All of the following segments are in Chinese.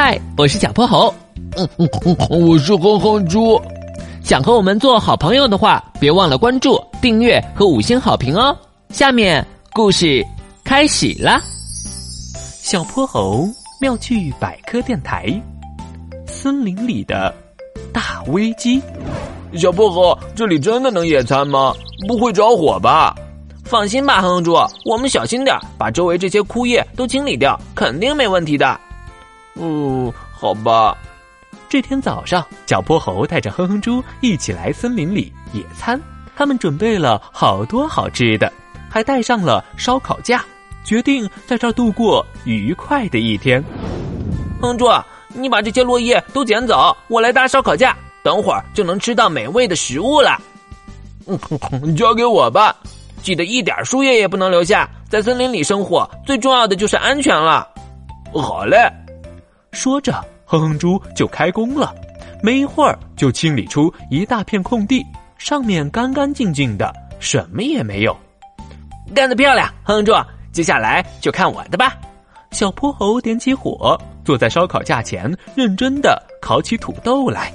嗨，我是小泼猴。嗯嗯嗯，我是哼哼猪。想和我们做好朋友的话，别忘了关注、订阅和五星好评哦。下面故事开始啦！小泼猴妙趣百科电台，森林里的大危机。小泼猴，这里真的能野餐吗？不会着火吧？放心吧，哼哼猪，我们小心点，把周围这些枯叶都清理掉，肯定没问题的。哦，好吧。这天早上，小泼猴带着哼哼猪一起来森林里野餐。他们准备了好多好吃的，还带上了烧烤架，决定在这儿度过愉快的一天。哼哼猪，你把这些落叶都捡走，我来搭烧烤架，等会儿就能吃到美味的食物了。嗯，交给我吧，记得一点树叶也不能留下。在森林里生活，最重要的就是安全了。好嘞。说着，哼哼猪就开工了，没一会儿就清理出一大片空地，上面干干净净的，什么也没有。干得漂亮，哼哼猪！接下来就看我的吧。小泼猴点起火，坐在烧烤架前，认真的烤起土豆来。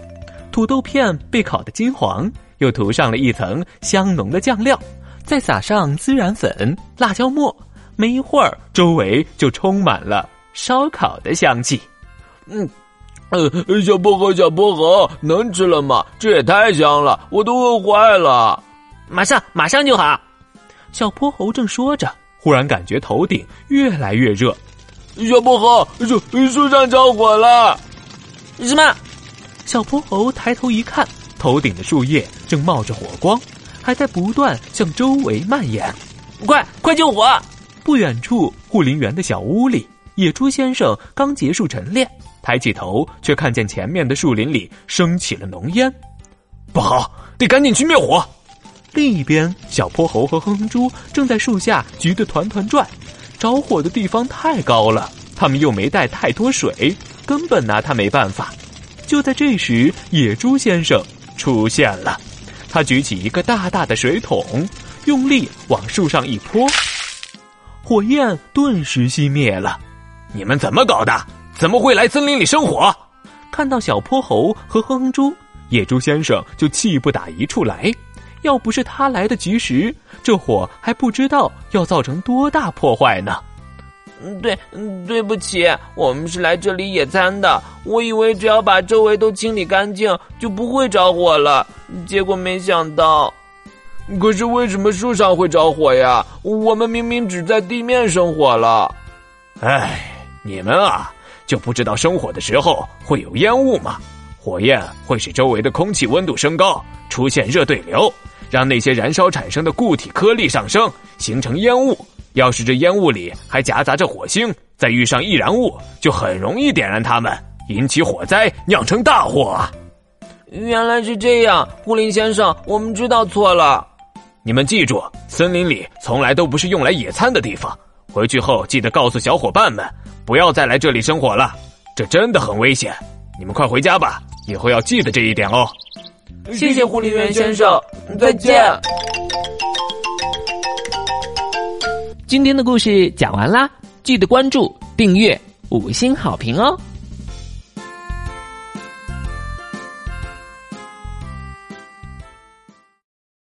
土豆片被烤得金黄，又涂上了一层香浓的酱料，再撒上孜然粉、辣椒末，没一会儿，周围就充满了烧烤的香气。嗯，呃，小薄荷，小薄荷，能吃了吗？这也太香了，我都饿坏了。马上，马上就好。小泼猴正说着，忽然感觉头顶越来越热。小薄荷，树树上着火了！什么？小泼猴抬头一看，头顶的树叶正冒着火光，还在不断向周围蔓延。快，快救火！不远处护林员的小屋里，野猪先生刚结束晨练。抬起头，却看见前面的树林里升起了浓烟，不好，得赶紧去灭火。另一边，小泼猴和哼哼猪正在树下急得团团转，着火的地方太高了，他们又没带太多水，根本拿他没办法。就在这时，野猪先生出现了，他举起一个大大的水桶，用力往树上一泼，火焰顿时熄灭了。你们怎么搞的？怎么会来森林里生火？看到小泼猴和哼哼猪，野猪先生就气不打一处来。要不是他来得及时，这火还不知道要造成多大破坏呢。对，对不起，我们是来这里野餐的。我以为只要把周围都清理干净，就不会着火了。结果没想到。可是为什么树上会着火呀？我们明明只在地面生火了。哎，你们啊！就不知道生火的时候会有烟雾吗？火焰会使周围的空气温度升高，出现热对流，让那些燃烧产生的固体颗粒上升，形成烟雾。要是这烟雾里还夹杂着火星，再遇上易燃物，就很容易点燃它们，引起火灾，酿成大祸啊！原来是这样，护林先生，我们知道错了。你们记住，森林里从来都不是用来野餐的地方。回去后记得告诉小伙伴们。不要再来这里生火了，这真的很危险。你们快回家吧，以后要记得这一点哦。谢谢护林员先生，再见。今天的故事讲完啦，记得关注、订阅、五星好评哦。